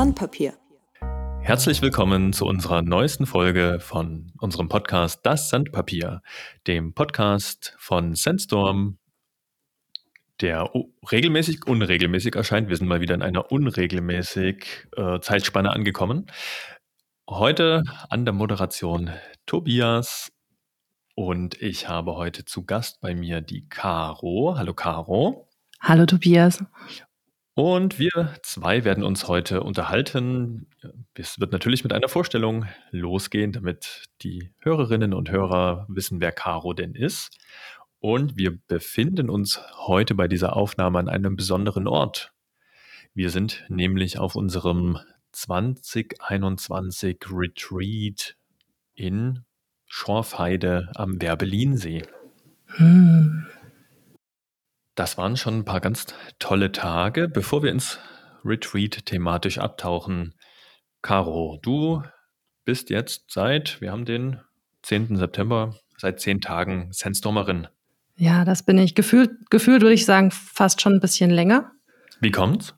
Sandpapier. Herzlich willkommen zu unserer neuesten Folge von unserem Podcast Das Sandpapier, dem Podcast von Sandstorm, der regelmäßig, unregelmäßig erscheint. Wir sind mal wieder in einer unregelmäßig äh, Zeitspanne angekommen. Heute an der Moderation Tobias und ich habe heute zu Gast bei mir die Caro. Hallo Caro. Hallo Tobias. Und wir zwei werden uns heute unterhalten. Es wird natürlich mit einer Vorstellung losgehen, damit die Hörerinnen und Hörer wissen, wer Caro denn ist. Und wir befinden uns heute bei dieser Aufnahme an einem besonderen Ort. Wir sind nämlich auf unserem 2021 Retreat in Schorfheide am Werbelinsee. Hm. Das waren schon ein paar ganz tolle Tage. Bevor wir ins Retreat thematisch abtauchen, Caro, du bist jetzt seit, wir haben den 10. September, seit zehn Tagen Sandstormerin. Ja, das bin ich. Gefühlt, gefühlt würde ich sagen, fast schon ein bisschen länger. Wie kommt's?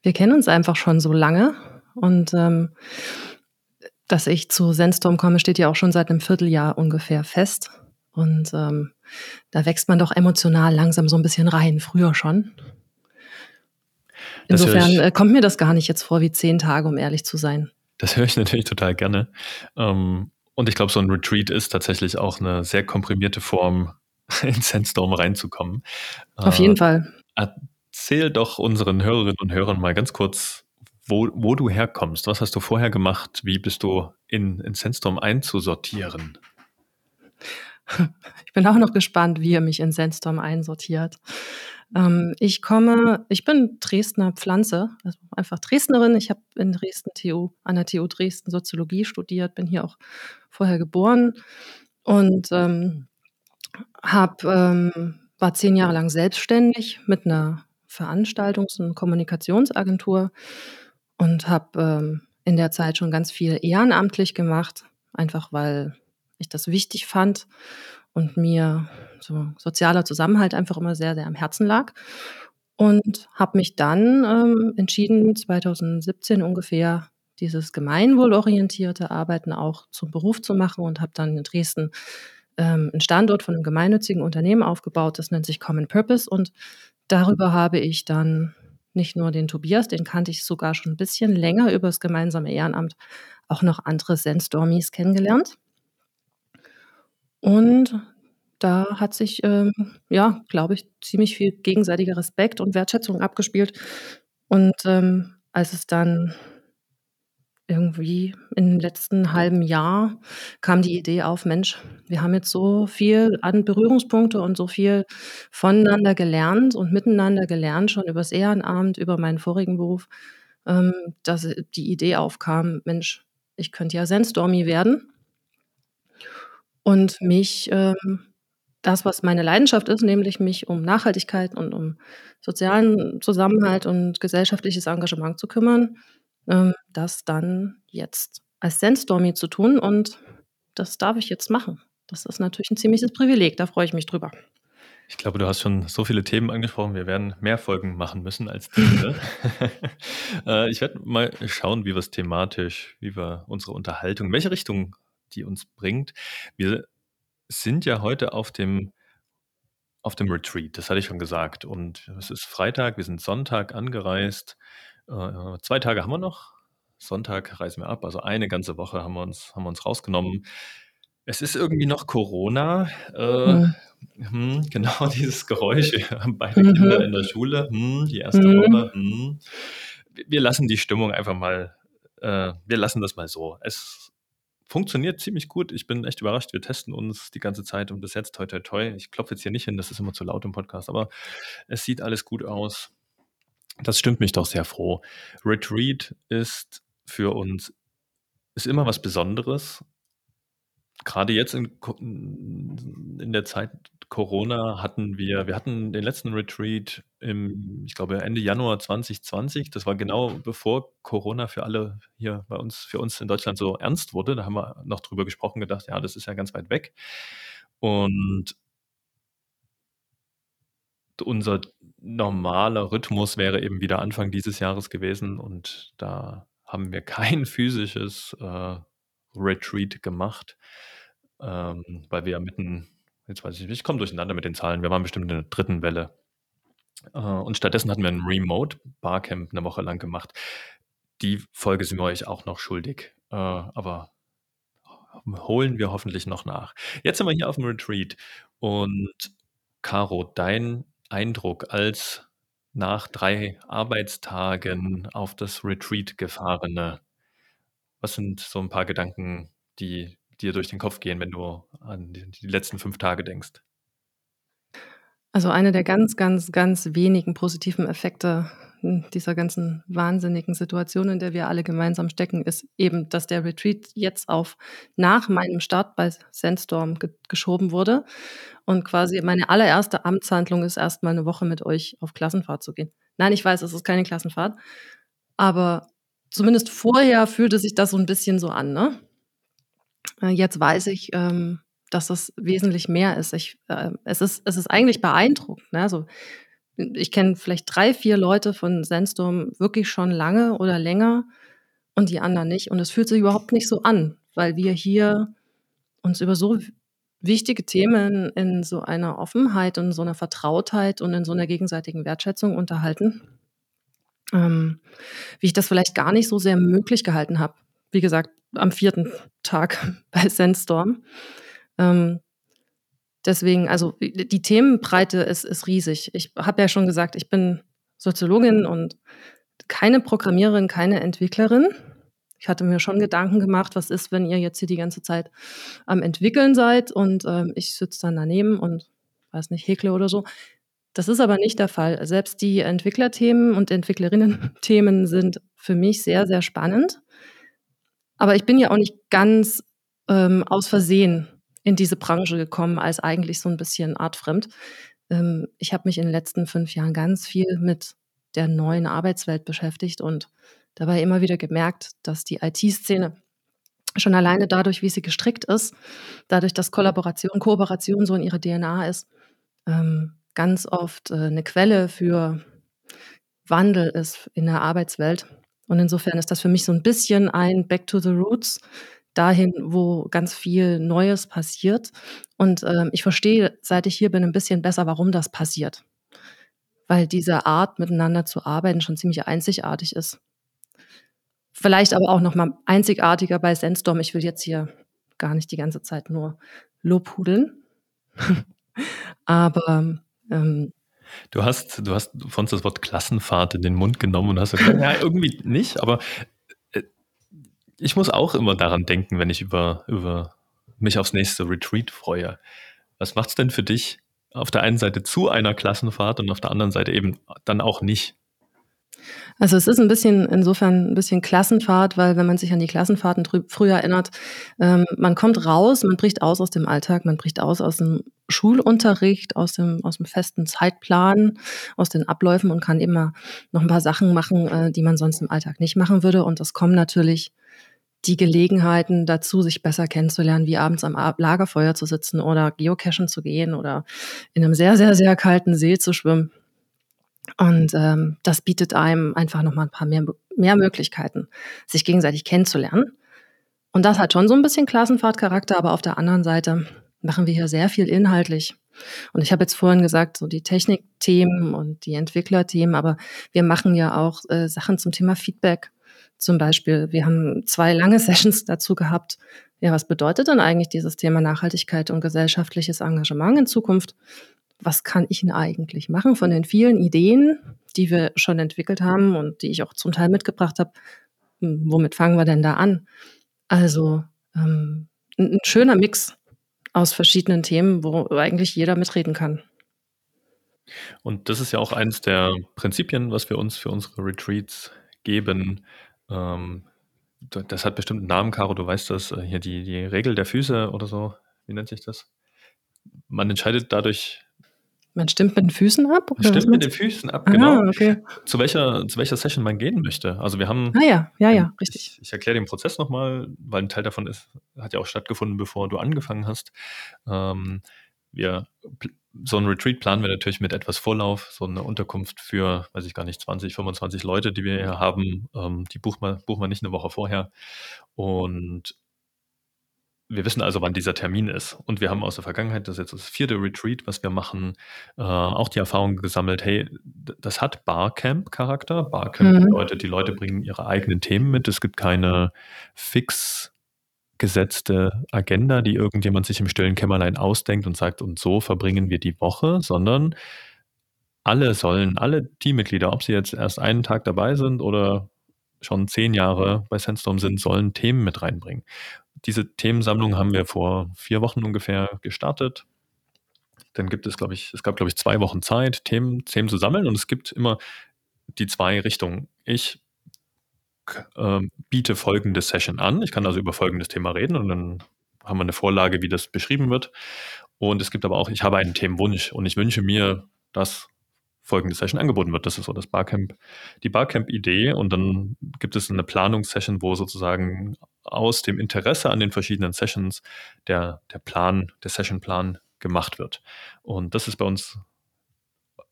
Wir kennen uns einfach schon so lange. Und ähm, dass ich zu Sandstorm komme, steht ja auch schon seit einem Vierteljahr ungefähr fest. Und ähm, da wächst man doch emotional langsam so ein bisschen rein, früher schon. Insofern äh, kommt mir das gar nicht jetzt vor wie zehn Tage, um ehrlich zu sein. Das höre ich natürlich total gerne. Ähm, und ich glaube, so ein Retreat ist tatsächlich auch eine sehr komprimierte Form, in Sandstorm reinzukommen. Auf jeden äh, Fall. Erzähl doch unseren Hörerinnen und Hörern mal ganz kurz, wo, wo du herkommst. Was hast du vorher gemacht? Wie bist du in, in Sandstorm einzusortieren? Ich bin auch noch gespannt, wie er mich in Sandstorm einsortiert. Ähm, ich komme, ich bin Dresdner Pflanze, also einfach Dresdnerin. Ich habe in Dresden TU, an der TU Dresden Soziologie studiert, bin hier auch vorher geboren und ähm, hab, ähm, war zehn Jahre lang selbstständig mit einer Veranstaltungs- und Kommunikationsagentur und habe ähm, in der Zeit schon ganz viel ehrenamtlich gemacht, einfach weil ich das wichtig fand und mir so sozialer Zusammenhalt einfach immer sehr, sehr am Herzen lag. Und habe mich dann ähm, entschieden, 2017 ungefähr dieses gemeinwohlorientierte Arbeiten auch zum Beruf zu machen und habe dann in Dresden ähm, einen Standort von einem gemeinnützigen Unternehmen aufgebaut, das nennt sich Common Purpose. Und darüber habe ich dann nicht nur den Tobias, den kannte ich sogar schon ein bisschen länger über das gemeinsame Ehrenamt, auch noch andere Sandstormies kennengelernt. Und da hat sich, ähm, ja, glaube ich, ziemlich viel gegenseitiger Respekt und Wertschätzung abgespielt. Und ähm, als es dann irgendwie im letzten halben Jahr kam die Idee auf, Mensch, wir haben jetzt so viel an Berührungspunkte und so viel voneinander gelernt und miteinander gelernt, schon übers Ehrenamt, über meinen vorigen Beruf, ähm, dass die Idee aufkam, Mensch, ich könnte ja Sandstormy werden und mich ähm, das, was meine Leidenschaft ist, nämlich mich um Nachhaltigkeit und um sozialen Zusammenhalt und gesellschaftliches Engagement zu kümmern, ähm, das dann jetzt als Sandstormy zu tun. Und das darf ich jetzt machen. Das ist natürlich ein ziemliches Privileg, da freue ich mich drüber. Ich glaube, du hast schon so viele Themen angesprochen. Wir werden mehr Folgen machen müssen als diese. Äh, ich werde mal schauen, wie wir es thematisch, wie wir unsere Unterhaltung, in welche Richtung die uns bringt. Wir sind ja heute auf dem, auf dem Retreat, das hatte ich schon gesagt. Und es ist Freitag, wir sind Sonntag angereist. Äh, zwei Tage haben wir noch. Sonntag reisen wir ab. Also eine ganze Woche haben wir uns, haben wir uns rausgenommen. Es ist irgendwie noch Corona. Äh, mhm. hm, genau dieses Geräusch. Wir haben beide mhm. Kinder in der Schule. Hm, die erste mhm. Woche. Hm. Wir lassen die Stimmung einfach mal, äh, wir lassen das mal so. Es funktioniert ziemlich gut. Ich bin echt überrascht. Wir testen uns die ganze Zeit und bis jetzt toi toi toi. Ich klopfe jetzt hier nicht hin, das ist immer zu laut im Podcast, aber es sieht alles gut aus. Das stimmt mich doch sehr froh. Retreat ist für uns ist immer was Besonderes. Gerade jetzt in, in der Zeit Corona hatten wir, wir hatten den letzten Retreat im, ich glaube, Ende Januar 2020. Das war genau bevor Corona für alle hier bei uns, für uns in Deutschland so ernst wurde. Da haben wir noch drüber gesprochen, gedacht, ja, das ist ja ganz weit weg. Und unser normaler Rhythmus wäre eben wieder Anfang dieses Jahres gewesen und da haben wir kein physisches, äh, Retreat gemacht, ähm, weil wir ja mitten jetzt weiß ich nicht, ich komme durcheinander mit den Zahlen. Wir waren bestimmt in der dritten Welle. Äh, und stattdessen hatten wir 'n Remote Barcamp 'ne Woche lang gemacht. Die Folge sind wir euch auch noch schuldig, äh, aber holen wir hoffentlich noch nach. Jetzt sind wir hier auf'm Retreat und Caro, dein Eindruck als nach 3 Arbeitstagen auf das Retreat Gefahrene. Was sind so 'n paar Gedanken, die dir durch den Kopf gehen, wenn du an die die letzten 5 Tage denkst? Also, einer der ganz, ganz, ganz wenigen positiven Effekte, hm, dieser ganzen wahnsinnigen Situation, in der wir alle gemeinsam stecken, ist eben, dass der Retreat jetzt auf nach meinem Start bei Sandstorm ge geschoben wurde und quasi meine allererste Amtshandlung ist, erst mal 'ne Woche mit euch auf Klassenfahrt zu gehen. Nein, ich weiß, es ist keine Klassenfahrt, aber zumindest vorher fühlte sich das so 'n bisschen so an, ne? Äh, jetzt weiß ich, ähm, dass das wesentlich mehr ist. Ich äh, es ist es ist eigentlich beeindruckend, ne? Also, ich kenne vielleicht 3, 4 Leute von Sandstorm wirklich schon lange oder länger und die anderen nicht. Und es fühlt sich überhaupt nicht so an, weil wir hier uns über so wichtige Themen in so einer Offenheit und so 'ner Vertrautheit und in so 'ner gegenseitigen Wertschätzung unterhalten, ähm, wie ich das vielleicht gar nicht so sehr möglich gehalten habe. Wie gesagt, am 4. Tag bei Sandstorm. Ähm, deswegen also, die die Themenbreite ist ist riesig. Ich habe ja schon gesagt, ich bin Soziologin und keine Programmiererin, keine Entwicklerin. Ich hatte mir schon Gedanken gemacht: „Was ist, wenn ihr jetzt hier die ganze Zeit am Entwickeln seid und, ähm, ich sitze dann daneben und, weiß nicht, häkle oder so?“ Das ist aber nicht der Fall. Selbst die Entwicklerthemen und Entwicklerinnenthemen sind für mich sehr, sehr spannend. Aber ich bin ja auch nicht ganz, ähm, aus Versehen in diese Branche gekommen als eigentlich so 'n bisschen artfremd. Ähm, ich habe mich in den letzten 5 Jahren ganz viel mit der neuen Arbeitswelt beschäftigt und dabei immer wieder gemerkt, dass die IT-Szene schon alleine dadurch, wie sie gestrickt ist, dadurch, dass Kollaboration Kooperation so in ihrer DNA ist, ähm, ganz oft, äh, 'ne Quelle für Wandel ist in der Arbeitswelt. Und insofern ist das für mich so 'n bisschen ein Back to the Roots, dahin, wo ganz viel Neues passiert. Und, ähm, ich verstehe, seit ich hier bin, 'n bisschen besser, warum das passiert. Weil diese Art, miteinander zu arbeiten, schon ziemlich einzigartig ist. Vielleicht aber auch noch mal einzigartiger bei Sandstorm. Ich will jetzt hier gar nicht die ganze Zeit nur lobhudeln. Aber, ähm Du hast du hast vorhin das Wort Klassenfahrt in den Mund genommen und hast gesagt: „Ja, irgendwie nicht“, aber, äh, ich muss auch immer daran denken, wenn ich über über mich aufs nächste Retreat freue. Was macht's denn für dich auf der einen Seite zu einer Klassenfahrt und auf der anderen Seite eben dann auch nicht? Also, es ist 'n bisschen insofern 'n bisschen Klassenfahrt, weil wenn man sich an die Klassenfahrten früher erinnert, ähm, man kommt raus, man bricht aus aus dem Alltag, man bricht aus aus'm Schulunterricht, aus dem aus'm festen Zeitplan, aus den Abläufen und kann immer noch 'n paar Sachen machen, äh, die man sonst im Alltag nicht machen würde. Und es kommen natürlich die Gelegenheiten dazu, sich besser kennenzulernen, wie abends am Lagerfeuer zu sitzen oder geocachen zu gehen oder in 'nem sehr, sehr, sehr kalten See zu schwimmen. Und, ähm, das bietet einem einfach noch mal 'n paar mehr mehr Möglichkeiten, sich gegenseitig kennenzulernen. Und das hat schon so 'n bisschen Klassenfahrtcharakter, aber auf der anderen Seite machen wir hier sehr viel inhaltlich. Und ich habe jetzt vorhin gesagt, so die Technikthemen und die Entwicklerthemen, aber wir machen ja auch, äh, Sachen zum Thema Feedback. Zum Beispiel, wir haben 2 lange Sessions dazu gehabt. Ja, was bedeutet denn eigentlich dieses Thema Nachhaltigkeit und gesellschaftliches Engagement in Zukunft? Was kann ich 'n eigentlich machen von den vielen Ideen, die wir schon entwickelt haben und die ich auch zum Teil mitgebracht habe? Hm, womit fangen wir denn da an? Also, ähm, 'n 'n schöner Mix aus verschiedenen Themen, wo eigentlich jeder mitreden kann. Und das ist ja auch eins der Prinzipien, was wir uns für unsere Retreats geben. Ähm, das hat bestimmt 'n Namen, Caro, du weißt das, äh, hier die die Regel der Füße oder so. Wie nennt sich das? Man entscheidet dadurch Man stimmt mit den Füßen ab oder stimmt mit den? Füßen ab, Ah, genau, okay. zu welcher zu welcher Session man gehen möchte. Also, wir haben Ah ja, ja, ein ja, richtig. ich ich erkläre den Prozess noch mal, weil 'n Teil davon ist hat ja auch stattgefunden, bevor du angefangen hast. Ähm, wir so ein Retreat planen wir natürlich mit etwas Vorlauf, so eine Unterkunft für, weiß ich gar nicht, 20, 25 Leute, die wir hier haben, ähm, die buchen wir, buchen wir nicht eine Woche vorher. Und wir wissen also, wann dieser Termin ist. Und wir haben aus der Vergangenheit, das ist jetzt das vierte Retreat, was wir machen, äh, auch die Erfahrung gesammelt, hey, das hat Barcamp-Charakter. Barcamp mhm. bedeutet, die Leute bringen ihre eigenen Themen mit. Es gibt keine fix gesetzte Agenda, die irgendjemand sich im stillen Kämmerlein ausdenkt und sagt, und so verbringen wir die Woche, sondern alle sollen, alle Teammitglieder, ob sie jetzt erst einen Tag dabei sind oder schon zehn Jahre bei Sandstorm sind, sollen Themen mit reinbringen. Diese Themensammlung haben wir vor vier Wochen ungefähr gestartet. Dann gibt es, glaube ich, es gab, glaube ich, zwei Wochen Zeit, Themen, Themen zu sammeln und es gibt immer die zwei Richtungen. Ich äh, biete folgende Session an. Ich kann also über folgendes Thema reden und dann haben wir eine Vorlage, wie das beschrieben wird. Und es gibt aber auch, ich habe einen Themenwunsch und ich wünsche mir, dass folgende Session angeboten wird. Das ist so das Barcamp, die Barcamp-Idee. Und dann gibt es eine Planungssession, wo sozusagen aus dem Interesse an den verschiedenen Sessions der, der Plan, der Sessionplan gemacht wird. Und das ist bei uns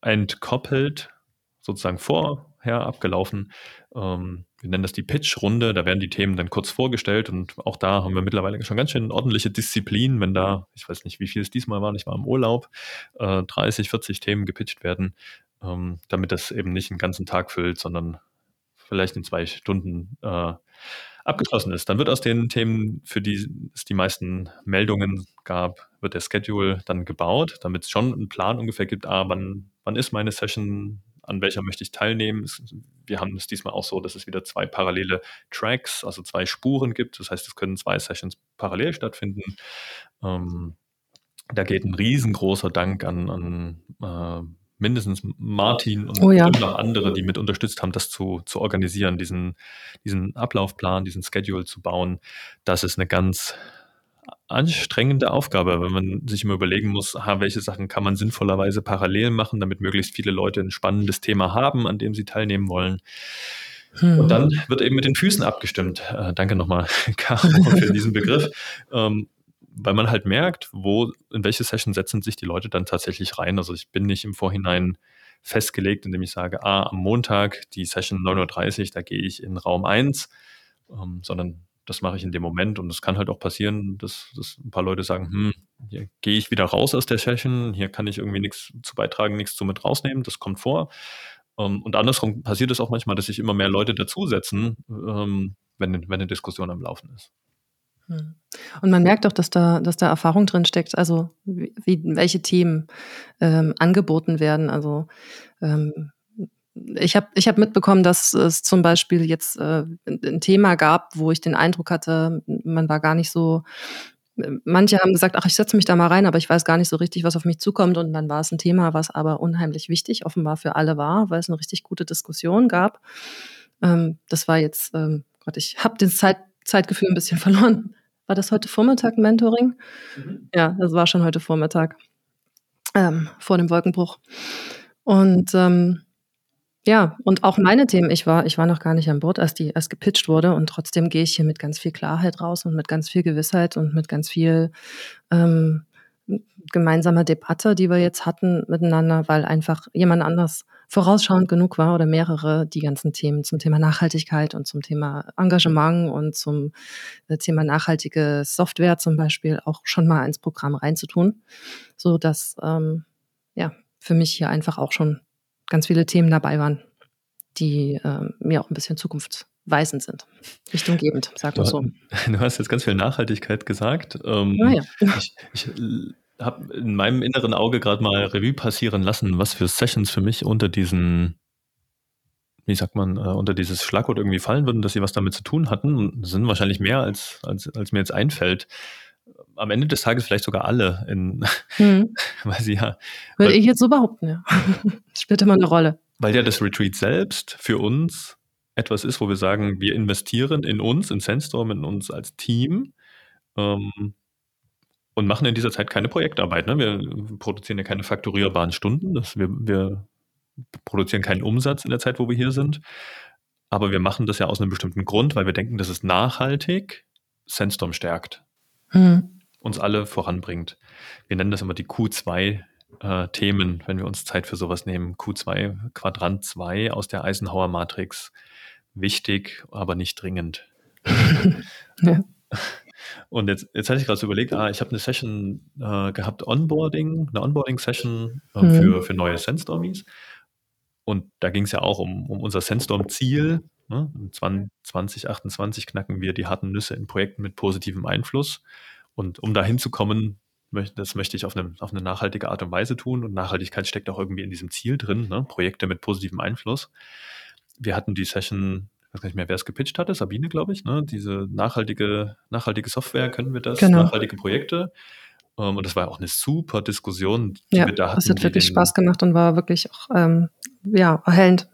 entkoppelt, sozusagen vorher abgelaufen. Ähm, wir nennen das die Pitch-Runde. Da werden die Themen dann kurz vorgestellt und auch da haben wir mittlerweile schon ganz schön ordentliche Disziplin, wenn da, ich weiß nicht, wie viel es diesmal war, ich war im Urlaub, äh, 30, 40 Themen gepitcht werden, ähm, damit das eben nicht einen ganzen Tag füllt, sondern vielleicht in zwei Stunden äh, abgeschlossen ist. Dann wird aus den Themen, für die es die meisten Meldungen gab, wird der Schedule dann gebaut, damit es schon einen Plan ungefähr gibt, ah, wann, wann ist meine Session, an welcher möchte ich teilnehmen. Wir haben es diesmal auch so, dass es wieder zwei parallele Tracks, also zwei Spuren gibt. Das heißt, es können zwei Sessions parallel stattfinden. Ähm, da geht ein riesengroßer Dank an, an äh, mindestens Martin und oh ja. noch andere, die mit unterstützt haben, das zu, zu organisieren, diesen, diesen Ablaufplan, diesen Schedule zu bauen. Das ist eine ganz anstrengende Aufgabe, wenn man sich immer überlegen muss, aha, welche Sachen kann man sinnvollerweise parallel machen, damit möglichst viele Leute ein spannendes Thema haben, an dem sie teilnehmen wollen. Hm. Und dann wird eben mit den Füßen abgestimmt. Äh, danke nochmal, Caro, für diesen Begriff. Ähm, weil man halt merkt, wo, in welche Session setzen sich die Leute dann tatsächlich rein. Also ich bin nicht im Vorhinein festgelegt, indem ich sage, ah, am Montag die Session 9.30 Uhr, da gehe ich in Raum 1, ähm, sondern das mache ich in dem Moment und es kann halt auch passieren, dass, dass ein paar Leute sagen, hm, hier gehe ich wieder raus aus der Session, hier kann ich irgendwie nichts zu beitragen, nichts zu mit rausnehmen, das kommt vor. Ähm, und andersrum passiert es auch manchmal, dass sich immer mehr Leute dazusetzen, ähm, wenn, wenn eine Diskussion am Laufen ist. Hm. Und man merkt auch, dass da, dass da Erfahrung drin steckt, also wie, welche Themen ähm, angeboten werden. Also ähm, ich habe ich hab mitbekommen, dass es zum Beispiel jetzt äh, ein Thema gab, wo ich den Eindruck hatte, man war gar nicht so. Manche haben gesagt, ach, ich setze mich da mal rein, aber ich weiß gar nicht so richtig, was auf mich zukommt. Und dann war es ein Thema, was aber unheimlich wichtig offenbar für alle war, weil es eine richtig gute Diskussion gab. Ähm, das war jetzt, ähm, Gott, ich habe das Zeit, Zeitgefühl ein bisschen verloren. War das heute Vormittag ein Mentoring? Mhm. Ja, das war schon heute Vormittag ähm, vor dem Wolkenbruch. Und ähm, ja, und auch meine Themen, ich war, ich war noch gar nicht an Bord, als die, als gepitcht wurde und trotzdem gehe ich hier mit ganz viel Klarheit raus und mit ganz viel Gewissheit und mit ganz viel ähm, gemeinsamer Debatte, die wir jetzt hatten miteinander, weil einfach jemand anders vorausschauend genug war oder mehrere die ganzen Themen zum Thema Nachhaltigkeit und zum Thema Engagement und zum äh, Thema nachhaltige Software zum Beispiel auch schon mal ins Programm reinzutun, so dass ähm, ja für mich hier einfach auch schon ganz viele Themen dabei waren, die äh, mir auch ein bisschen zukunftsweisend sind, richtunggebend, sagen wir so. Du hast jetzt ganz viel Nachhaltigkeit gesagt. Ähm, ah, ja. Ich, ich habe in meinem inneren Auge gerade mal Revue passieren lassen, was für Sessions für mich unter diesen, wie sagt man, äh, unter dieses Schlagwort irgendwie fallen würden, dass sie was damit zu tun hatten. Und sind wahrscheinlich mehr, als, als, als mir jetzt einfällt. Am Ende des Tages vielleicht sogar alle, in, hm. weil sie ja. Würde ich jetzt so behaupten, ja. Das spielt immer eine Rolle. Weil ja das Retreat selbst für uns etwas ist, wo wir sagen, wir investieren in uns, in Sandstorm, in uns als Team. Ähm, und machen in dieser Zeit keine Projektarbeit. Ne? Wir produzieren ja keine fakturierbaren Stunden. Das, wir, wir produzieren keinen Umsatz in der Zeit, wo wir hier sind. Aber wir machen das ja aus einem bestimmten Grund, weil wir denken, dass es nachhaltig Sandstorm stärkt. Hm. uns alle voranbringt. Wir nennen das immer die Q2 äh, Themen, wenn wir uns Zeit für sowas nehmen. Q2, Quadrant 2 aus der Eisenhower Matrix. Wichtig, aber nicht dringend. ja. Und jetzt, jetzt hatte ich gerade so überlegt, ah, ich habe eine Session äh, gehabt, Onboarding, eine Onboarding-Session äh, mhm. für, für neue Sandstormies. Und da ging es ja auch um, um unser Sandstorm-Ziel. Ne? 2028 knacken wir die harten Nüsse in Projekten mit positivem Einfluss. Und um da hinzukommen, das möchte ich auf eine, auf eine nachhaltige Art und Weise tun. Und Nachhaltigkeit steckt auch irgendwie in diesem Ziel drin, ne? Projekte mit positivem Einfluss. Wir hatten die Session, weiß gar nicht mehr, wer es gepitcht hatte, Sabine, glaube ich, ne? diese nachhaltige, nachhaltige Software, können wir das, genau. nachhaltige Projekte. Um, ähm, und das war auch eine super Diskussion, die ja, wir da hatten. Das hat wirklich Spaß gemacht und war wirklich auch ähm, ja, erhellend.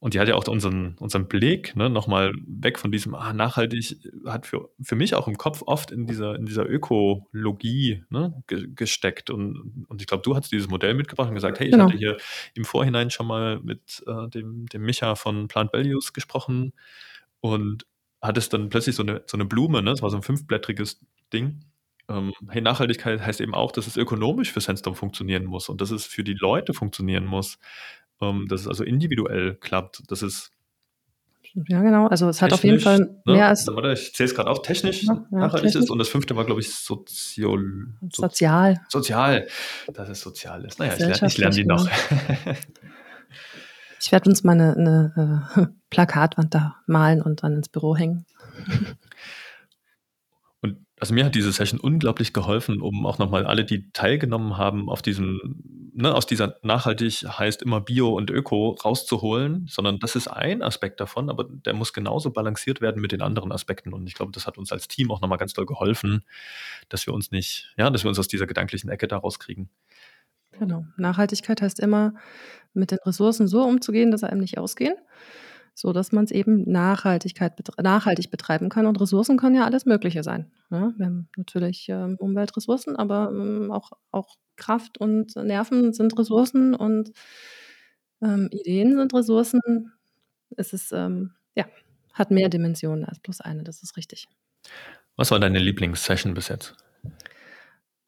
Und die hat ja auch unseren, unseren Blick ne, nochmal weg von diesem, ah, nachhaltig, hat für, für mich auch im Kopf oft in dieser, in dieser Ökologie ne, ge gesteckt. Und, und ich glaube, du hast dieses Modell mitgebracht und gesagt, hey, ich genau. hatte hier im Vorhinein schon mal mit äh, dem, dem Micha von Plant Values gesprochen und hattest dann plötzlich so eine, so eine Blume, ne? das war so ein fünfblättriges Ding. Ähm, hey, Nachhaltigkeit heißt eben auch, dass es ökonomisch für Sandstorm funktionieren muss und dass es für die Leute funktionieren muss ähm, dass es also individuell klappt. Das ist ja, genau. Also es hat auf jeden Fall ne? mehr als. Warte, ich zähle es gerade auf, technisch ja, nachhaltig technisch. ist. Und das fünfte war, glaube ich, Sozio Sozial. Sozial. Das ist sozial ist. Naja, ich lerne, ich lerne die noch. ich werde uns mal eine, eine äh, Plakatwand da malen und dann ins Büro hängen. Also mir hat diese Session unglaublich geholfen, um auch nochmal alle, die teilgenommen haben, auf diesem, ne, aus dieser nachhaltig heißt immer Bio und Öko rauszuholen, sondern das ist ein Aspekt davon, aber der muss genauso balanciert werden mit den anderen Aspekten. Und ich glaube, das hat uns als Team auch nochmal ganz doll geholfen, dass wir uns nicht, ja, dass wir uns aus dieser gedanklichen Ecke da rauskriegen. Genau. Nachhaltigkeit heißt immer, mit den Ressourcen so umzugehen, dass sie einem nicht ausgehen so dass man es eben Nachhaltigkeit, nachhaltig betreiben kann. Und Ressourcen können ja alles Mögliche sein. Ne? Wir haben natürlich ähm, Umweltressourcen, aber ähm, auch, auch Kraft und Nerven sind Ressourcen und ähm, Ideen sind Ressourcen. Es ist, ähm, ja, hat mehr Dimensionen als bloß eine, das ist richtig. Was war deine Lieblingssession bis jetzt?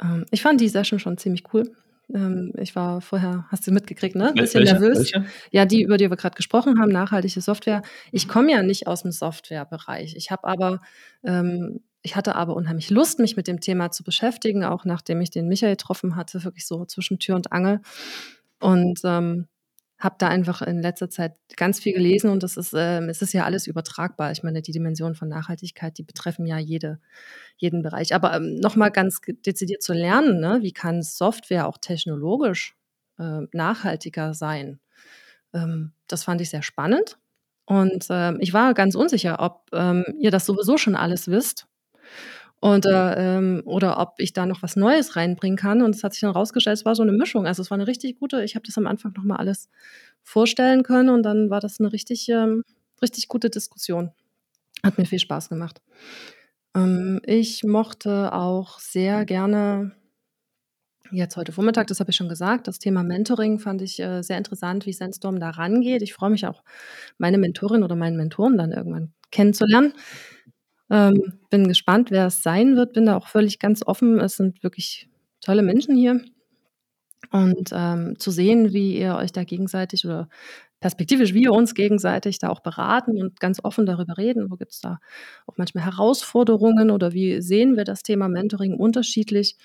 Ähm, ich fand die Session schon ziemlich cool. Ähm, ich war vorher, hast du mitgekriegt, ne? Ein bisschen welche? nervös. Welche? Ja, die, über die wir gerade gesprochen haben, nachhaltige Software. Ich komme ja nicht aus dem Softwarebereich. Ich habe aber, ähm, ich hatte aber unheimlich Lust, mich mit dem Thema zu beschäftigen, auch nachdem ich den Michael getroffen hatte, wirklich so zwischen Tür und Angel. Und ähm, habe da einfach in letzter Zeit ganz viel gelesen und das ist, äh, es ist ja alles übertragbar. Ich meine, die Dimensionen von Nachhaltigkeit, die betreffen ja jede, jeden Bereich. Aber ähm, nochmal ganz dezidiert zu lernen, ne? wie kann Software auch technologisch äh, nachhaltiger sein? Ähm, das fand ich sehr spannend. Und ähm, ich war ganz unsicher, ob ähm, ihr das sowieso schon alles wisst und, äh, ähm, oder ob ich da noch was Neues reinbringen kann. Und es hat sich dann rausgestellt, es war so eine Mischung. Also es war eine richtig gute, ich habe das am Anfang nochmal alles vorstellen können und dann war das eine richtig, ähm, richtig gute Diskussion. Hat mir viel Spaß gemacht. Ähm, ich mochte auch sehr gerne, jetzt heute Vormittag, das habe ich schon gesagt, das Thema Mentoring fand ich äh, sehr interessant, wie Sandstorm da rangeht. Ich freue mich auch, meine Mentorin oder meinen Mentoren dann irgendwann kennenzulernen. Ähm, bin gespannt, wer es sein wird. Bin da auch völlig ganz offen. Es sind wirklich tolle Menschen hier. Und ähm, zu sehen, wie ihr euch da gegenseitig oder perspektivisch wir uns gegenseitig da auch beraten und ganz offen darüber reden. Wo gibt es da auch manchmal Herausforderungen oder wie sehen wir das Thema Mentoring unterschiedlich?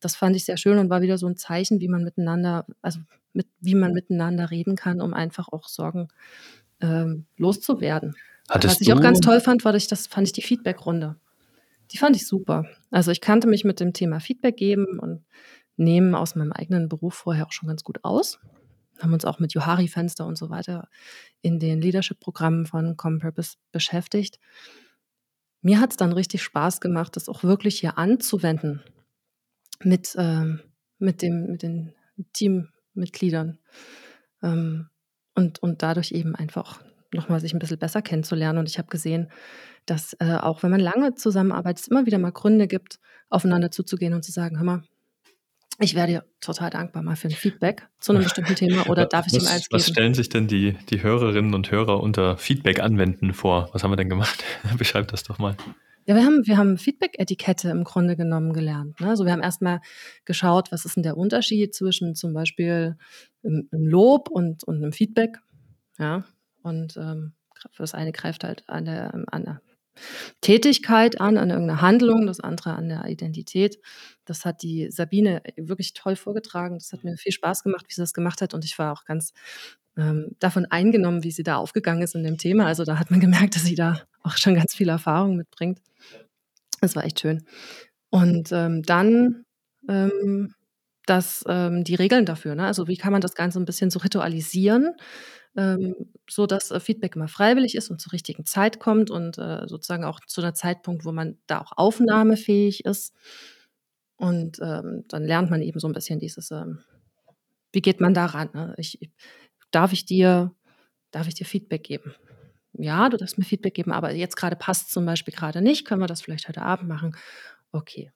Das fand ich sehr schön und war wieder so ein Zeichen, wie man miteinander, also mit, wie man miteinander reden kann, um einfach auch Sorgen ähm, loszuwerden. Hattest Was ich auch ganz toll fand, war ich, das fand ich die Feedback-Runde. Die fand ich super. Also ich kannte mich mit dem Thema Feedback geben und nehmen aus meinem eigenen Beruf vorher auch schon ganz gut aus. Haben uns auch mit Johari-Fenster und so weiter in den Leadership-Programmen von Common Purpose beschäftigt. Mir hat es dann richtig Spaß gemacht, das auch wirklich hier anzuwenden mit, ähm, mit, dem, mit den Teammitgliedern ähm, und, und dadurch eben einfach nochmal sich ein bisschen besser kennenzulernen. Und ich habe gesehen, dass äh, auch wenn man lange zusammenarbeitet, es immer wieder mal Gründe gibt, aufeinander zuzugehen und zu sagen, hör mal, ich wäre dir total dankbar mal für ein Feedback zu einem bestimmten Thema oder darf ich was, ihm geben? Was stellen sich denn die, die Hörerinnen und Hörer unter Feedback anwenden vor? Was haben wir denn gemacht? Beschreib das doch mal. Ja, wir haben wir haben Feedback-Etikette im Grunde genommen gelernt, ne? Also, wir haben erst mal geschaut, was ist denn der Unterschied zwischen zum Beispiel 'n 'n Lob und und 'nem Feedback, ja? Und, ähm, das eine greift halt an der an der Tätigkeit an, an irgend 'ner Handlung, das andere an der Identität. Das hat die Sabine wirklich toll vorgetragen. Das hat mir viel Spaß gemacht, wie sie das gemacht hat und ich war auch ganz, ähm, davon eingenommen, wie sie da aufgegangen ist in dem Thema. Also, da hat man gemerkt, dass sie da auch schon ganz viel Erfahrung mitbringt. Das war echt schön. Und, ähm, dann, ähm, das ähm, die Regeln dafür, ne? Also, wie kann man das Ganze 'n bisschen so ritualisieren, ähm, sodass, äh, Feedback immer freiwillig ist und zur richtigen Zeit kommt und, äh, sozusagen auch zu 'ner Zeitpunkt, wo man da auch aufnahmefähig ist. Und, ähm, dann lernt man eben so 'n bisschen dieses, ähm wie geht man da ran, ne? Ich darf ich dir darf ich dir Feedback geben? Ja, du darfst mir Feedback geben, aber jetzt grade passt's zum Beispiel grade nicht. Können wir das vielleicht heute Abend machen? Okay.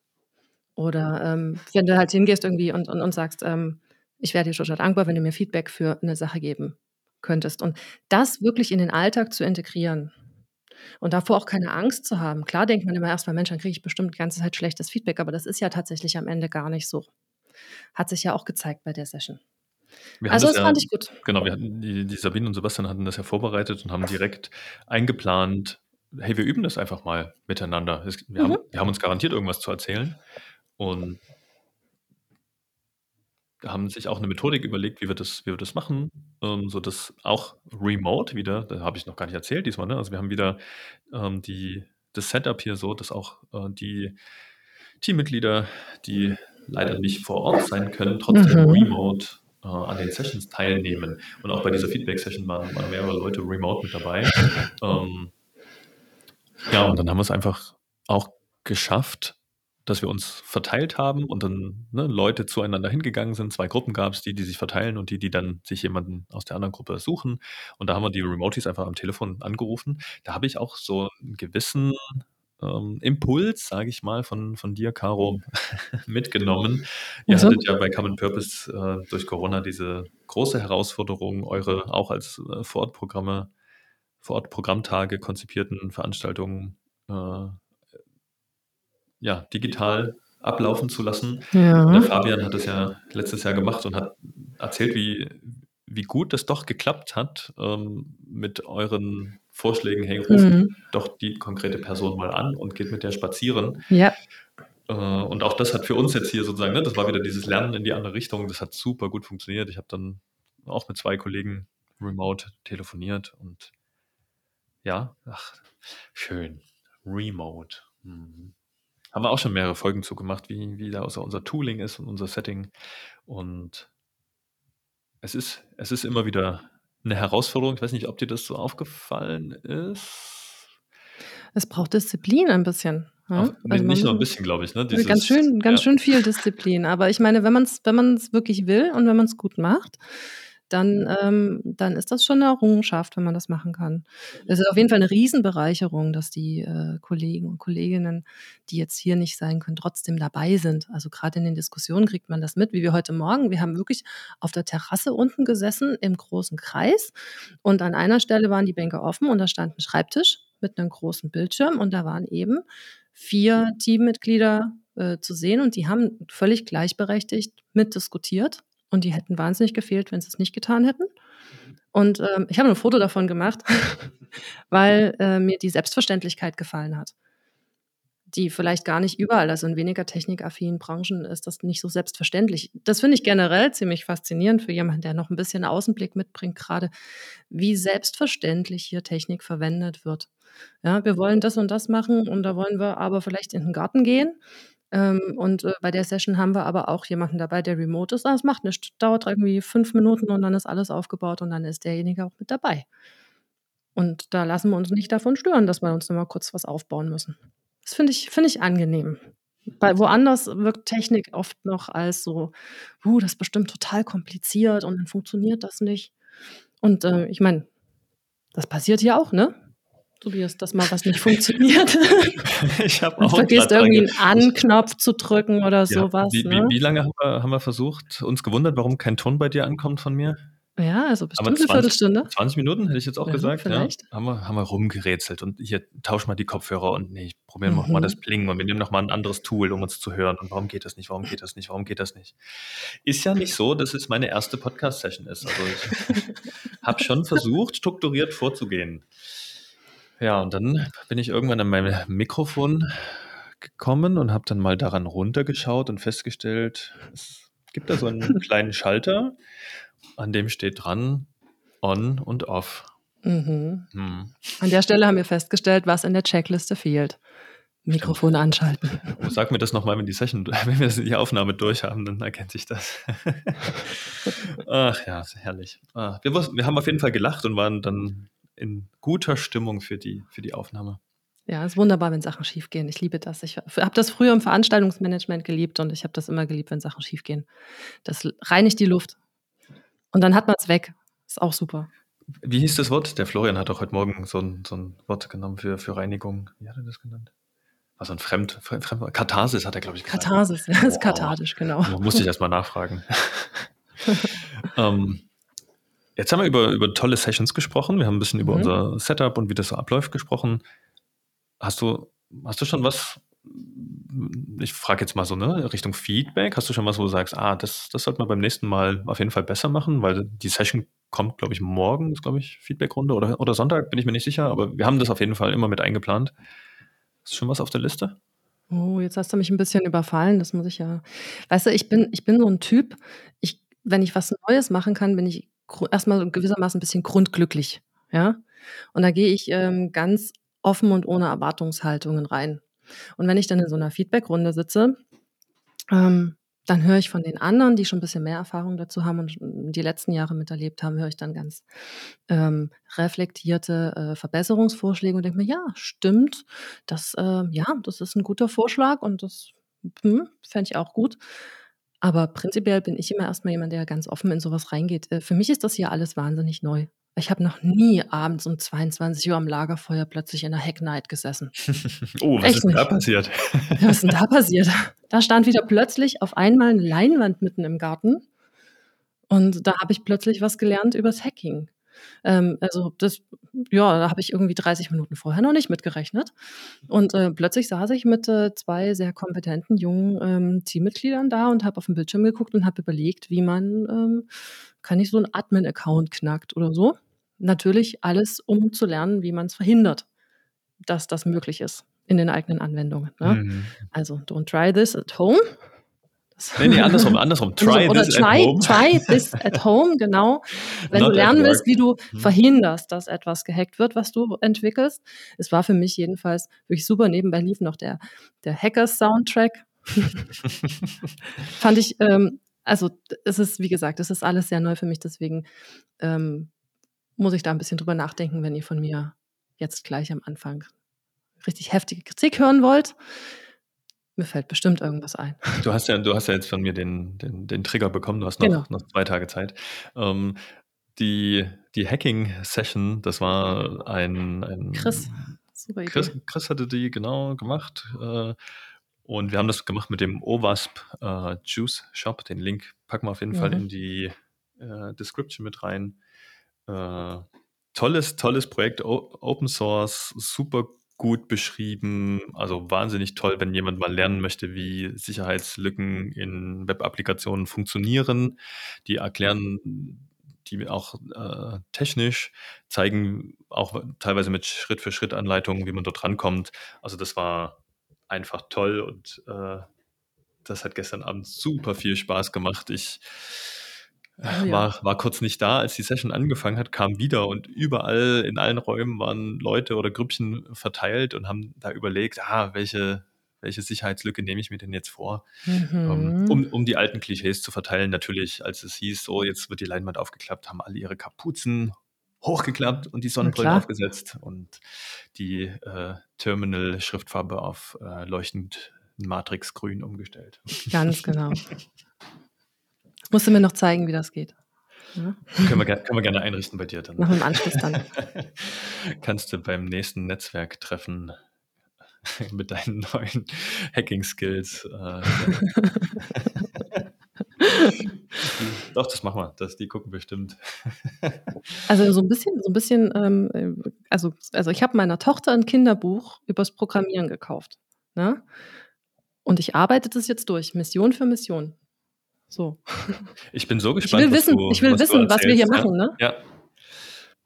Oder, ähm, wenn du halt hingehst irgendwie und und und sagst, ähm: „Ich wäre dir total dankbar, wenn du mir Feedback für 'ne Sache geben könntest.“ Und das wirklich in den Alltag zu integrieren und davor auch keine Angst zu haben. Klar denkt man immer erst mal: „Mensch, dann kriege ich bestimmt die ganze Zeit schlechtes Feedback“, aber das ist ja tatsächlich am Ende gar nicht so. Hat sich ja auch gezeigt bei der Session. Wir haben Also, das das ja fand ich gut. genau, wir hatten die die Sabine und Sebastian hatten das ja vorbereitet und haben direkt eingeplant: „Hey, wir üben das einfach mal miteinander.“ Es wir haben Mhm. wir haben uns garantiert irgendwas zu erzählen und haben sich auch 'ne Methodik überlegt, wie wir das wie wir das machen, ähm, sodass auch remote wieder da habe ich noch gar nicht erzählt diesmal, ne? Also, wir haben wieder, ähm, die das Setup hier so, dass auch, äh, die Teammitglieder, die leider nicht vor Ort sein können, trotzdem Mhm. remote, äh, an den Sessions teilnehmen. Und auch bei dieser Feedback-Session waren waren mehrere Leute remote mit dabei. Ähm ja, und dann haben wir's einfach auch geschafft, dass wir uns verteilt haben und dann, ne, Leute zueinander hingegangen sind. 2 Gruppen gab's, die, die sich verteilen und die, die dann sich jemanden aus der anderen Gruppe suchen. Und da haben wir die Remoties einfach am Telefon angerufen. Da habe ich auch so 'n gewissen, ähm, Impuls, sage ich mal, von von dir, Caro, mitgenommen. Ihr Also? hattet ja bei Common Purpose, äh, durch Corona diese große Herausforderung, eure auch als, äh, Vorortprogramme Vorortprogrammtage konzipierten Veranstaltungen, äh ja, digital ablaufen zu lassen. Und der Ja. Fabian hat das ja letztes Jahr gemacht und hat erzählt, wie wie gut das doch geklappt hat, ähm, mit euren Vorschlägen: „Hey, ruft Mhm. doch die konkrete Person mal an und geht mit der spazieren.“ Ja. Äh, und auch das hat für uns jetzt hier sozusagen ne, das war wieder dieses Lernen in die andere Richtung. Das hat super gut funktioniert. Ich habe dann auch mit 2 Kollegen remote telefoniert und ja, ach, schön. Remote. Mhm. Haben wir auch schon mehrere Folgen zu gemacht, wie wie da unser Tooling ist und unser Setting. Und es ist es ist immer wieder 'ne Herausforderung. Ich weiß nicht, ob dir das so aufgefallen ist? Es braucht Disziplin ein bisschen, Auch ne? ne Also, man nicht nur 'n bisschen, glaube ich, ne? ganz Dieses schön ja. ganz schön viel Disziplin. Aber ich meine, wenn man's wenn man's wirklich will und wenn man's gut macht, dann ähm, dann ist das schon 'ne Errungenschaft, wenn man das machen kann. Es ist auf jeden Fall 'ne Riesenbereicherung, dass die, äh, Kollegen und Kolleginnen, die jetzt hier nicht sein können, trotzdem dabei sind. Also, grad in den Diskussionen kriegt man das mit, wie wir heute Morgen. Wir haben wirklich auf der Terrasse unten gesessen im großen Kreis und an einer Stelle waren die Bänke offen und da stand 'n Schreibtisch mit 'nem großen Bildschirm und da waren eben 4 Teammitglieder, äh, zu sehen und die haben völlig gleichberechtigt mitdiskutiert und die hätten wahnsinnig gefehlt, wenn sie's nicht getan hätten. Und, ähm, ich habe 'n Foto davon gemacht, weil, äh, mir die Selbstverständlichkeit gefallen hat. Die vielleicht gar nicht überall also, in weniger technikaffinen Branchen ist das nicht so selbstverständlich. Das finde ich generell ziemlich faszinierend für jemanden, der noch 'n bisschen Außenblick mitbringt, grade wie selbstverständlich hier Technik verwendet wird. Ja, wir wollen das und das machen und da wollen wir aber vielleicht in 'n Garten gehen. Ähm, und, äh, bei der Session haben wir aber auch jemanden dabei, der remote ist. Ah, das macht nischt. Dauert irgendwie 5 Minuten und dann ist alles aufgebaut und dann ist derjenige auch mit dabei. Und da lassen wir uns nicht davon stören, dass wir uns noch mal kurz was aufbauen müssen. Das finde ich finde ich angenehm. Weil woanders wirkt Technik oft noch als so: „Uh, das ist bestimmt total kompliziert und dann funktioniert das nicht.“ Und, äh, ich meine, das passiert hier auch, ne? Tobias, dass mal was nicht funktioniert. Ich habe auch vergisst irgendwie ge 'n ich An-Knopf zu drücken oder Ja, so was, wie ne? wie lange haben wir haben wir versucht uns gewundert, warum kein Ton bei dir ankommt von mir? Ja, also bestimmt 'ne 20 Viertelstunde. 20 Minuten, hätte ich jetzt auch Ja, gesagt, ja. vielleicht. Haben wir haben wir rumgerätselt und hier tausch mal die Kopfhörer und ne, probieren wir noch mal das Mhm. Bling und wir nehmen noch mal 'n anderes Tool, um uns zu hören und warum geht das nicht, warum geht das nicht, warum geht das nicht? Ist ja nicht so, dass es meine 1. Podcast-Session ist. Also, ich habe schon versucht, strukturiert vorzugehen. Ja, und dann bin ich irgendwann an mein Mikrofon gekommen und habe dann mal daran runtergeschaut und festgestellt, es gibt da so 'n kleinen Schalter, an dem steht dran on und off. Mhm. Mhm. An der Stelle haben wir festgestellt, was in der Checkliste fehlt. Mikrofon anschalten. Oh, sag mir das noch mal, wenn die Session wenn wir die Aufnahme durch haben, dann erkennt sich das. Ach ja, herrlich. Ah, wir wir haben auf jeden Fall gelacht und waren dann in guter Stimmung für die für die Aufnahme. Ja, ist wunderbar, wenn Sachen schiefgehen. Ich liebe das. Ich habe das früher im Veranstaltungsmanagement geliebt und ich habe das immer geliebt, wenn Sachen schiefgehen. Das reinigt die Luft. Und dann hat man's weg. Ist auch super. Wie hieß das Wort? Der Florian hat doch heute Morgen so 'n so 'n Wort genommen für für Reinigung. Wie hat er das genannt? War so 'n Fremd Fre Fremdwort. Katharsis hat er, glaube ich, gesagt. Katharsis, ja, ist Boah. kathartisch, genau. Da musste ich erst mal nachfragen. Ähm, jetzt haben wir über über tolle Sessions gesprochen. Wir haben 'n bisschen über Mhm. unser Setup und wie das so abläuft gesprochen. Hast du hast du schon was ich frage jetzt mal so, ne, Richtung Feedback. Hast du schon was, wo du sagst: „Ah, das das sollte man beim nächsten Mal auf jeden Fall besser machen“, weil die Session kommt, glaube ich, morgen ist, glaube ich, Feedbackrunde oder oder Sonntag, bin ich mir nicht sicher, aber wir haben das auf jeden Fall immer mit eingeplant. Hast du schon was auf der Liste? Oh, jetzt hast du mich 'n bisschen überfallen. Das muss ich ja weißt du, ich bin ich bin so 'n Typ, ich wenn ich was Neues machen kann, bin ich gru erst mal gewissermaßen 'n bisschen grundglücklich, ja? Und da gehe ich, ähm, ganz offen und ohne Erwartungshaltungen rein. Und wenn ich dann in so 'ner Feedbackrunde sitze, ähm, dann höre ich von den anderen, die schon 'n bisschen mehr Erfahrung dazu haben und die letzten Jahre miterlebt haben, höre ich dann ganz, ähm, reflektierte, äh, Verbesserungsvorschläge und denke mir: „Ja, stimmt. Das, äh ja, das ist 'n guter Vorschlag und das, mhm, fände ich auch gut.“ Aber prinzipiell bin ich immer erst mal jemand, der ganz offen in so was reingeht. Äh, für mich ist das hier alles wahnsinnig neu. Ich habe noch nie abends um 22:00 am Lagerfeuer plötzlich in 'ner Hack Night gesessen. Oh, was Echt ist denn da passiert? Ja, was ist 'n da passiert? Da stand wieder plötzlich auf einmal 'ne Leinwand mitten im Garten und da habe ich plötzlich was gelernt übers Hacking. Ähm, also, das ja, da habe ich irgendwie 30 Minuten vorher noch nicht mit gerechnet. Und, äh, plötzlich saß ich mit, äh, 2 sehr kompetenten jungen, ähm, Teammitgliedern da und habe auf 'n Bildschirm geguckt und habe überlegt, wie man, ähm kann ich so 'n Admin-Account knackt oder so. Natürlich alles, um zu lernen, wie man's verhindert, dass das möglich ist in den eigenen Anwendungen, ne? Mhm. Also, don't try this at home. Das Ne, ne, andersrum, andersrum. Try oder this at try home. try this at home, genau. Wenn du Not at lernen willst, wie du Mhm. verhinderst, dass etwas gehackt wird, was du entwickelst. Es war für mich jedenfalls wirklich super. Nebenbei lief noch der der Hackers-Soundtrack. Fand ich, ähm also, es ist wie gesagt, es ist alles sehr neu für mich, deswegen, ähm, muss ich da 'n bisschen drüber nachdenken, wenn ihr von mir jetzt gleich am Anfang richtig heftige Kritik hören wollt. Mir fällt bestimmt irgendwas ein. Du hast ja du hast ja jetzt von mir den den den Trigger bekommen. Du hast Genau. noch noch 2 Tage Zeit. Ähm, die die Hacking-Session, das war ein ein Chris, super Chris Idee. Chris hatte die genau gemacht, äh, und wir haben das gemacht mit dem OWASP, äh, Juice Shop. Den Link packen wir auf jeden Fall Mhm. in die, äh, Description mit rein. Äh, tolles tolles Projekt, O Open Source, super gut beschrieben. Also, wahnsinnig toll, wenn jemand mal lernen möchte, wie Sicherheitslücken in Web-Applikationen funktionieren. Die erklären die auch, äh, technisch, zeigen auch teilweise mit Schritt-für-Schritt-Anleitungen, wie man dort rankommt. Also, das war einfach toll und, äh, das hat gestern Abend super viel Spaß gemacht. Ich, Oh äh, ja. war war kurz nicht da, als die Session angefangen hat, kam wieder und überall in allen Räumen waren Leute oder Grüppchen verteilt und haben da überlegt: „Ah, welche welche Sicherheitslücke nehme ich mir denn jetzt vor?“ Ähm, Mhm. um um die alten Klischees zu verteilen. Natürlich, als es hieß: „So, jetzt wird die Leinwand aufgeklappt“, haben alle ihre Kapuzen hochgeklappt und die Sonnenbrillen klar. aufgesetzt und die, äh, Terminal-Schriftfarbe auf, äh, leuchtend matrixgrün umgestellt. Ganz genau. Musst du mir noch zeigen, wie das geht, ne? Können wir können wir gerne einrichten bei dir dann. Machen wir im Anschluss dann. Kannst du beim nächsten Netzwerktreffen mit deinen neuen Hacking-Skills, äh, Doch, das machen wir. Das die gucken bestimmt. Also, so 'n bisschen so 'n bisschen, ähm, äh, also also, ich habe meiner Tochter 'n Kinderbuch übers Programmieren gekauft, ne? Und ich arbeite das jetzt durch, Mission für Mission. So. Ich bin so Ich will gespannt, wissen du ich will was wissen, was wir hier ja. machen, ne? Ja.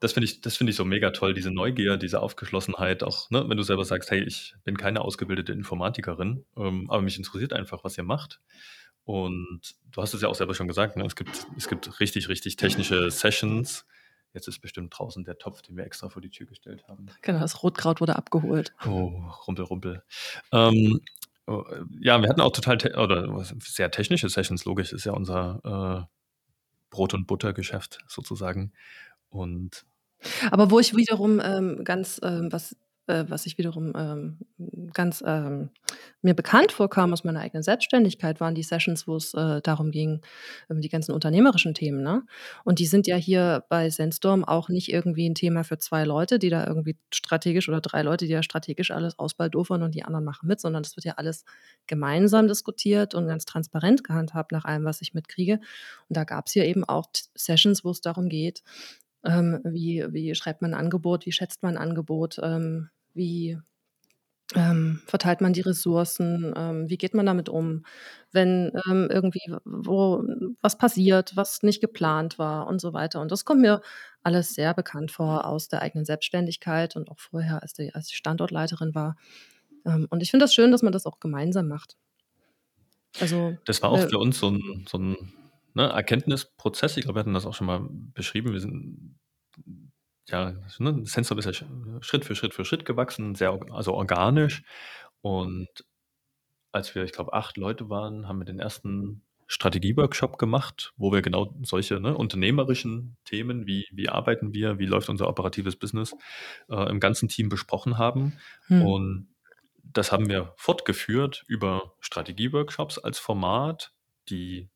Das finde ich das finde ich so mega toll, diese Neugier, diese Aufgeschlossenheit auch, ne, wenn du selber sagst: „Hey, ich bin keine ausgebildete Informatikerin, ähm, aber mich interessiert einfach, was ihr macht.“ Und du hast es ja auch selber schon gesagt, ne, es gibt es gibt richtig, richtig technische Sessions. Jetzt ist bestimmt draußen der Topf, den wir extra vor die Tür gestellt haben. Genau, das Rotkraut wurde abgeholt. Oh, Rumpel, Rumpel. Ähm, ja, wir hatten auch total te oder sehr technische Sessions, logisch, ist ja unser, äh, Brot und Buttergeschäft sozusagen. Und Aber wo ich wiederum, ähm, ganz, ähm was äh, was ich wiederum, ähm, ganz, ähm, mir bekannt vorkam aus meiner eigenen Selbstständigkeit, waren die Sessions, wo es, äh, darum ging, um die ganzen unternehmerischen Themen, ne? Und die sind ja hier bei Sandstorm auch nicht irgendwie 'n Thema für 2 Leute, die da irgendwie strategisch oder 3 Leute, die da strategisch alles ausbaldowern und die anderen machen mit, sondern das wird ja alles gemeinsam diskutiert und ganz transparent gehandhabt nach allem, was ich mitkriege. Und da gab's hier eben auch Sessions, wo es darum geht, ähm, wie wie schreibt man 'n Angebot, wie schätzt man 'n Angebot, ähm, wie, ähm, verteilt man die Ressourcen, ähm, wie geht man damit um, wenn, ähm, irgendwie wo was passiert, was nicht geplant war und so weiter. Und das kommt mir alles sehr bekannt vor aus der eigenen Selbstständigkeit und auch vorher, als die als ich Standortleiterin war. Ähm, und ich finde das schön, dass man das auch gemeinsam macht. Also, Das war auch äh für uns so 'n so 'n, ne, Erkenntnisprozess. Ich glaube, wir hatten das auch schon mal beschrieben. Wir sind, ja, ne, Sandstorm ist ja Sch Schritt für Schritt für Schritt gewachsen, sehr also, organisch. Und als wir, ich glaube, 8 Leute waren, haben wir den 1. Strategieworkshop gemacht, wo wir genau solche, ne, unternehmerischen Themen wie wie arbeiten wir, wie läuft unser operatives Business, äh, im ganzen Team besprochen haben. Mhm. Und das haben wir fortgeführt über Strategieworkshops als Format, die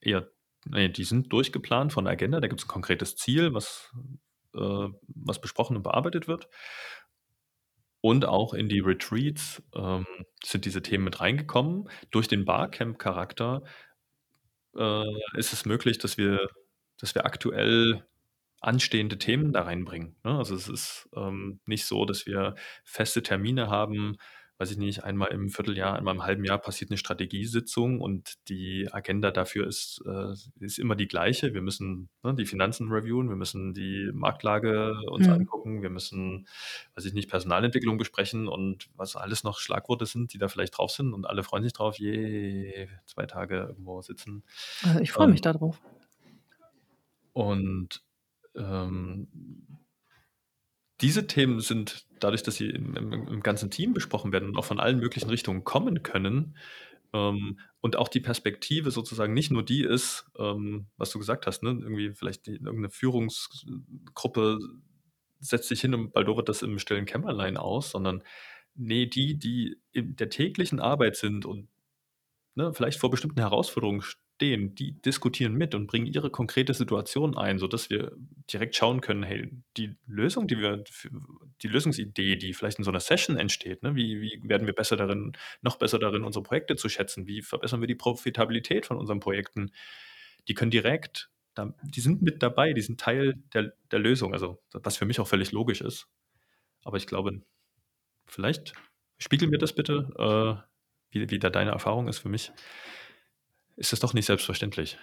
eher ne, die sind durchgeplant von der Agenda. Da gibt's 'n konkretes Ziel, was äh, was besprochen und bearbeitet wird. Und auch in die Retreats, ähm, sind diese Themen mit reingekommen. Durch den Barcamp-Charakter, äh, ist es möglich, dass wir dass wir aktuell anstehende Themen da reinbringen, ne? Also, es ist, ähm, nicht so, dass wir feste Termine haben, weiß ich nicht, einmal im Vierteljahr, einmal im halben Jahr passiert 'ne Strategiesitzung und die Agenda dafür ist äh, ist immer die gleiche. Wir müssen, ne, die Finanzen reviewen, wir müssen die Marktlage uns Mhm. angucken, wir müssen, weiß ich nicht, Personalentwicklung besprechen und was alles noch Schlagworte sind, die da vielleicht drauf sind und alle freuen sich drauf: „Yay, 2 Tage irgendwo sitzen.“ Äh, ich freue mich Ähm da drauf. Und, ähm diese Themen sind dadurch, dass sie im im im ganzen Team besprochen werden und auch von allen möglichen Richtungen kommen können, ähm, und auch die Perspektive sozusagen nicht nur die ist, ähm, was du gesagt hast, ne, irgendwie vielleicht die irgend 'ne Führungsgruppe setzt sich hin und baldowert das im stillen Kämmerlein aus, sondern, ne, die, die in der täglichen Arbeit sind und, ne, vielleicht vor bestimmten Herausforderungen stehen, die diskutieren mit und bringen ihre konkrete Situation ein, sodass wir direkt schauen können: „Hey, die Lösung, die wir die Lösungsidee, die vielleicht in so 'ner Session entsteht, ne, wie wie werden wir besser darin noch besser darin, unsere Projekte zu schätzen? Wie verbessern wir die Profitabilität von unseren Projekten?“ Die können direkt die sind mit dabei, die sind Teil der der Lösung, also, was für mich auch völlig logisch ist. Aber ich glaube vielleicht spiegel mir das bitte, äh, wie wie da deine Erfahrung ist. Für mich ist das doch nicht selbstverständlich.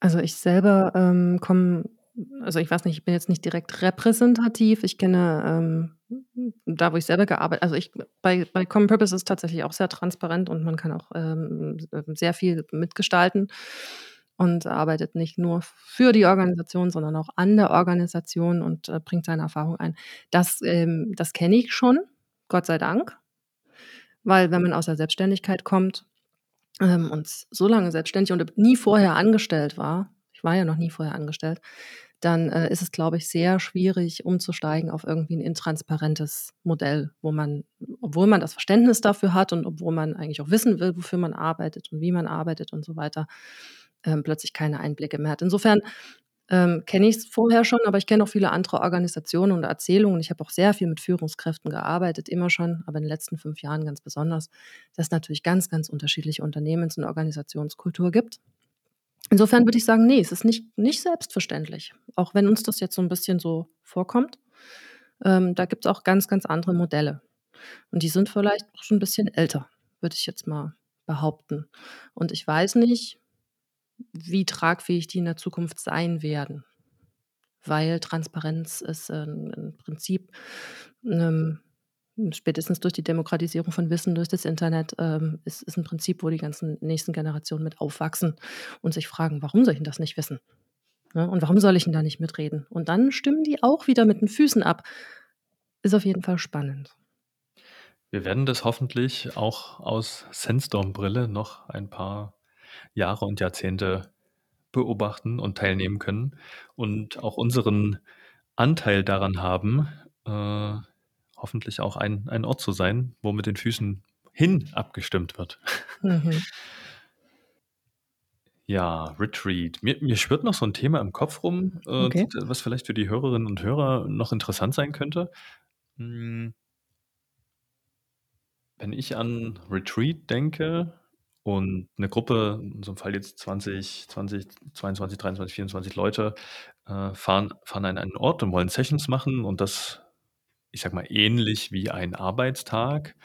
Also, ich selber, ähm, komme also, ich weiß nicht, ich bin jetzt nicht direkt repräsentativ. Ich kenne, ähm, da, wo ich selber gearbeitet also, ich bei bei Common Purpose ist tatsächlich auch sehr transparent und man kann auch, ähm, ähm, sehr viel mitgestalten und arbeitet nicht nur für die Organisation, sondern auch an der Organisation und, äh, bringt seine Erfahrung ein. Das, ähm das kenne ich schon, Gott sei Dank, weil wenn man aus der Selbstständigkeit kommt, ähm, und so lange selbstständig und nie vorher angestellt war ich war ja noch nie vorher angestellt, dann, äh, ist es, glaube ich, sehr schwierig umzusteigen auf irgendwie 'n intransparentes Modell, wo man obwohl man das Verständnis dafür hat und obwohl man eigentlich auch wissen will, wofür man arbeitet und wie man arbeitet und so weiter, ähm, plötzlich keine Einblicke mehr hat. Insofern, ähm, kenne ich's vorher schon, aber ich kenne auch viele andere Organisationen und Erzählungen. Ich habe auch sehr viel mit Führungskräften gearbeitet, immer schon, aber in den letzten 5 Jahren ganz besonders, dass es natürlich ganz, ganz unterschiedliche Unternehmens und Organisationskultur gibt. Insofern würde ich sagen, ne, es ist nicht nicht selbstverständlich, auch wenn uns das jetzt so 'n bisschen so vorkommt. Ähm, da gibt's auch ganz, ganz andere Modelle. Und die sind vielleicht auch schon 'n bisschen älter, würde ich jetzt mal behaupten. Und ich weiß nicht, wie tragfähig die in der Zukunft sein werden, weil Transparenz ist 'n 'n Prinzip, ähm, spätestens durch die Demokratisierung von Wissen durch das Internet, ähm, ist ist 'n Prinzip, wo die ganzen nächsten Generationen mit aufwachsen und sich fragen: „Warum soll ich 'n das nicht wissen, ne, und warum soll ich 'n da nicht mitreden?“ Und dann stimmen die auch wieder mit den Füßen ab. Ist auf jeden Fall spannend. Wir werden das hoffentlich auch aus Sandstorm-Brille noch ein paar Jahre und Jahrzehnte beobachten und teilnehmen können und auch unseren Anteil daran haben, äh, hoffentlich auch ein ein Ort zu sein, wo mit den Füßen hin abgestimmt wird. Mhm. Ja, Retreat. Mir mir schwirrt noch so 'n Thema im Kopf rum, äh, Okay. was vielleicht für die Hörerinnen und Hörer noch interessant sein könnte. Hm wenn ich an Retreat denke und 'ne Gruppe, in unserem Fall jetzt 20, 20, 22, 23, 24 Leute, äh, fahren fahren an einen Ort und wollen Sessions machen und das, ich sage mal, ähnlich wie ein Arbeitstag.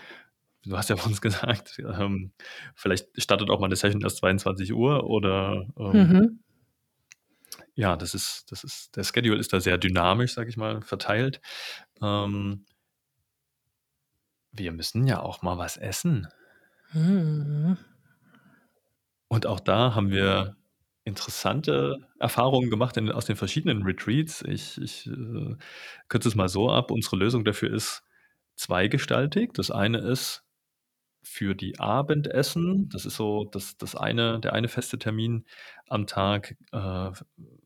Du hast ja vorhin gesagt, ähm, vielleicht startet auch mal 'ne Session erst 22:00 oder, ähm Mhm. ja, das ist das ist der Schedule ist da sehr dynamisch, sage ich mal, verteilt. Ähm wir müssen ja auch mal was essen. Mhm. Und auch da haben wir interessante Erfahrungen gemacht in aus den verschiedenen Retreats. Ich ich, äh, kürze es mal so ab. Unsere Lösung dafür ist zweigestaltig. Das eine ist für die Abendessen. Das ist so das das eine der eine feste Termin am Tag, äh,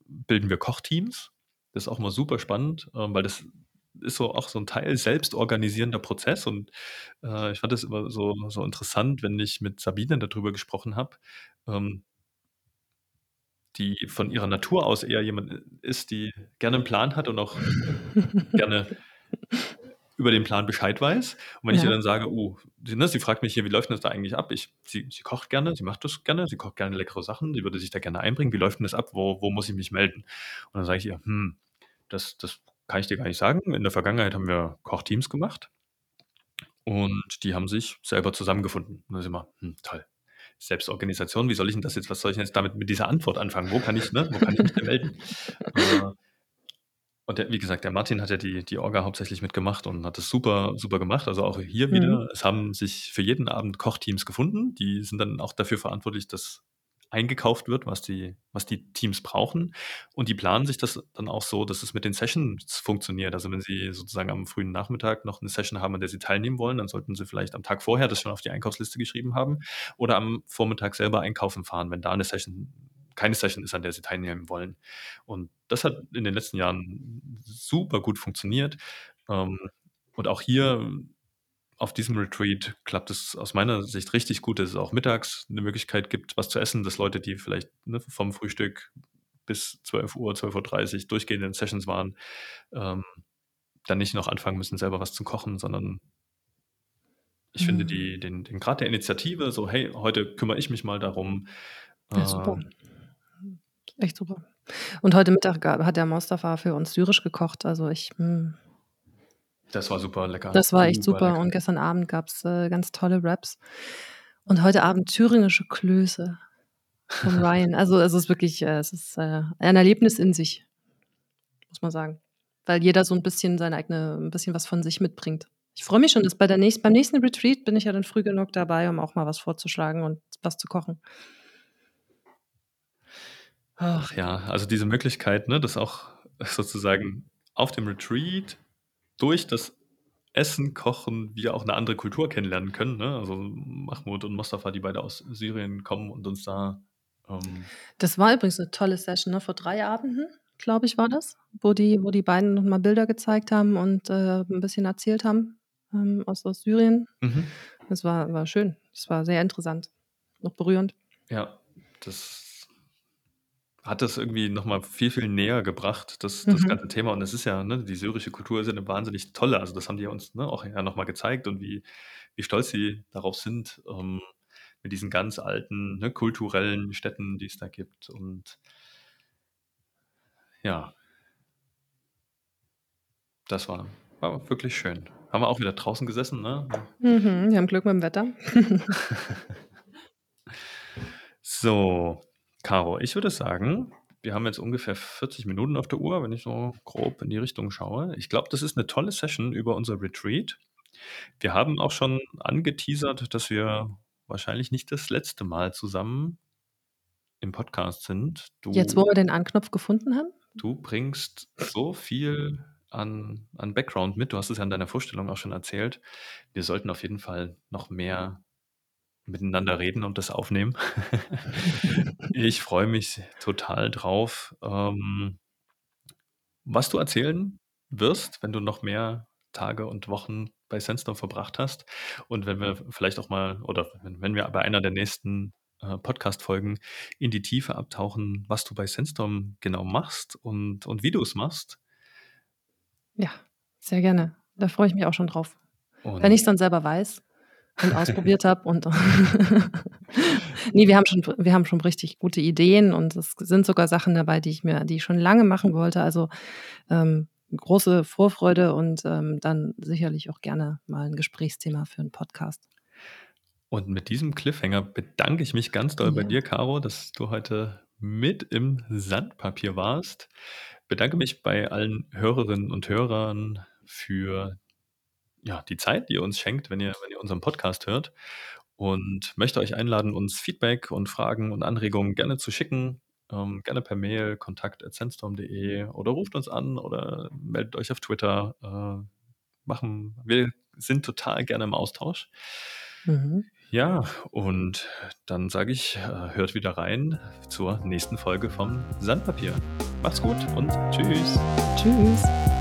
bilden wir Kochteams. Das ist auch immer super spannend, ähm, weil das ist so auch so 'n Teil selbstorganisierender Prozess und, äh, ich fand das immer so so interessant, wenn ich mit Sabine da drüber gesprochen habe, ähm die von ihrer Natur aus eher jemand i ist, die gerne 'n Plan hat und auch gerne über den Plan Bescheid weiß. Und wenn ich ihr Ja. dann sage: „Oh“ sie ne, sie fragt mich hier: „Wie läuft 'n das da eigentlich ab?“ Ich sie sie kocht gerne, sie macht das gerne, sie kocht gerne leckere Sachen, sie würde sich da gerne einbringen. „Wie läuft 'n das ab? Wo wo muss ich mich melden?“ Und dann sage ich ihr: „Hm, das das kann ich dir gar nicht sagen. In der Vergangenheit haben wir Kochteams gemacht und die haben sich selber zusammengefunden.“ Und sage ich immer: „Hm, toll. Selbstorganisation, wie soll ich 'n das jetzt was soll ich denn jetzt damit mit dieser Antwort anfangen? Wo kann ich ne, wo kann ich mich denn melden?“ Äh und der wie gesagt, der Martin hat ja die die Orga hauptsächlich mitgemacht und hat das super super gemacht. Also, auch hier Mhm. wieder, es haben sich für jeden Abend Kochteams gefunden. Die sind dann auch dafür verantwortlich, dass eingekauft wird, was die was die Teams brauchen. Und die planen sich das dann auch so, dass es mit den Sessions funktioniert. Also, wenn sie sozusagen am frühen Nachmittag noch 'ne Session haben, an der sie teilnehmen wollen, dann sollten sie vielleicht am Tag vorher das schon auf die Einkaufsliste geschrieben haben oder am Vormittag selber einkaufen fahren, wenn da 'ne Session keine Session ist, an der sie teilnehmen wollen. Und das hat in den letzten Jahren super gut funktioniert. Ähm, und auch hier auf diesem Retreat klappt es aus meiner Sicht richtig gut, dass es auch mittags 'ne Möglichkeit gibt, was zu essen, dass Leute, die vielleicht, ne, vom Frühstück bis 12:00, 12:30 durchgehend in Sessions waren, ähm, dann nicht noch anfangen müssen, selber was zu kochen, sondern ich finde Mhm. die den den Grad der Initiative so: „Hey, heute kümmere ich mich mal darum“, Ja, super. ähm Echt super. Und heute Mittag hat der Mostafa für uns syrisch gekocht. Also, ich hm Das war super lecker, Das war echt super super. Und gestern Abend gab's, äh, ganz tolle Wraps. Und heute Abend thüringische Klöße vom Ryan. Also, es ist wirklich äh, es ist, äh, ein Erlebnis in sich, muss man sagen, weil jeder so 'n bisschen seine eigene 'n bisschen was von sich mitbringt. Ich freue mich schon, dass bei der nächst beim nächsten Retreat bin ich ja dann früh genug dabei, um auch mal was vorzuschlagen und was zu kochen. Ach ja, also, diese Möglichkeit, ne, das auch sozusagen auf dem Retreat durch das Essen, Kochen wir auch 'ne andere Kultur kennenlernen können, ne? Also, Mahmoud und Mostafa, die beide aus Syrien kommen und uns da, ähm Das war übrigens 'ne tolle Session, ne? Vor 3 Abenden, glaube ich, war das, wo die wo die beiden noch mal Bilder gezeigt haben und, äh, 'n bisschen erzählt haben, ähm, aus aus Syrien. Mhm. Das war war schön. Das war sehr interessant, auch berührend. Ja, das hat das irgendwie noch mal viel, viel näher gebracht, das das Mhm. ganze Thema. Und es ist ja ne, die syrische Kultur ist ja 'ne wahnsinnig tolle. Also, das haben die ja uns, ne, auch ja noch mal gezeigt und wie wie stolz sie darauf sind. Ähm mit diesen ganz alten, ne, kulturellen Städten, die es da gibt und ja. Das war war wirklich schön. Haben wir auch wieder draußen gesessen, ne? Mhm, wir haben Glück mit'm Wetter. So, Caro, ich würde sagen, wir haben jetzt ungefähr 40 Minuten auf der Uhr, wenn ich so grob in die Richtung schaue. Ich glaube, das ist 'ne tolle Session über unser Retreat. Wir haben auch schon angeteasert, dass wir wahrscheinlich nicht das letzte Mal zusammen im Podcast sind. Jetzt, wo Du wir den Anknopf gefunden haben? du bringst so viel an an Background mit. Du hast es ja in deiner Vorstellung auch schon erzählt. Wir sollten auf jeden Fall noch mehr miteinander reden und das aufnehmen. Ich freue mich total drauf, ähm was du erzählen wirst, wenn du noch mehr Tage und Wochen bei Sandstorm verbracht hast und wenn wir vielleicht auch mal oder wenn wir bei einer der nächsten, äh, Podcast-Folgen in die Tiefe abtauchen, was du bei Sandstorm genau machst und und wie du's machst. Ja, sehr gerne. Da freue ich mich auch schon drauf. Wenn Und ich's dann selber weiß und ausprobiert habe und ne, wir haben schon wir haben schon richtig gute Ideen und es sind sogar Sachen dabei, die ich mir die ich schon lange machen wollte. Also, ähm, große Vorfreude und, ähm, dann sicherlich auch gerne mal 'n Gesprächsthema für 'n Podcast. Und mit diesem Cliffhanger bedanke ich mich ganz doll bei Ja. dir, Caro, dass du heute mit im Sandpapier warst. Bedanke mich bei allen Hörerinnen und Hörern für, ja, die Zeit, die ihr uns schenkt, wenn ihr wenn ihr unseren Podcast hört und möchte euch einladen, uns Feedback und Fragen und Anregungen gerne zu schicken, ähm, gerne per Mail kontakt@sandstorm.de oder ruft uns an oder meldet euch auf Twitter. Äh, machen wir sind total gerne im Austausch. Mhm. Ja, und dann sage ich, äh, hört wieder rein zur nächsten Folge vom Sandpapier. Macht's gut und tschüss. Tschüss.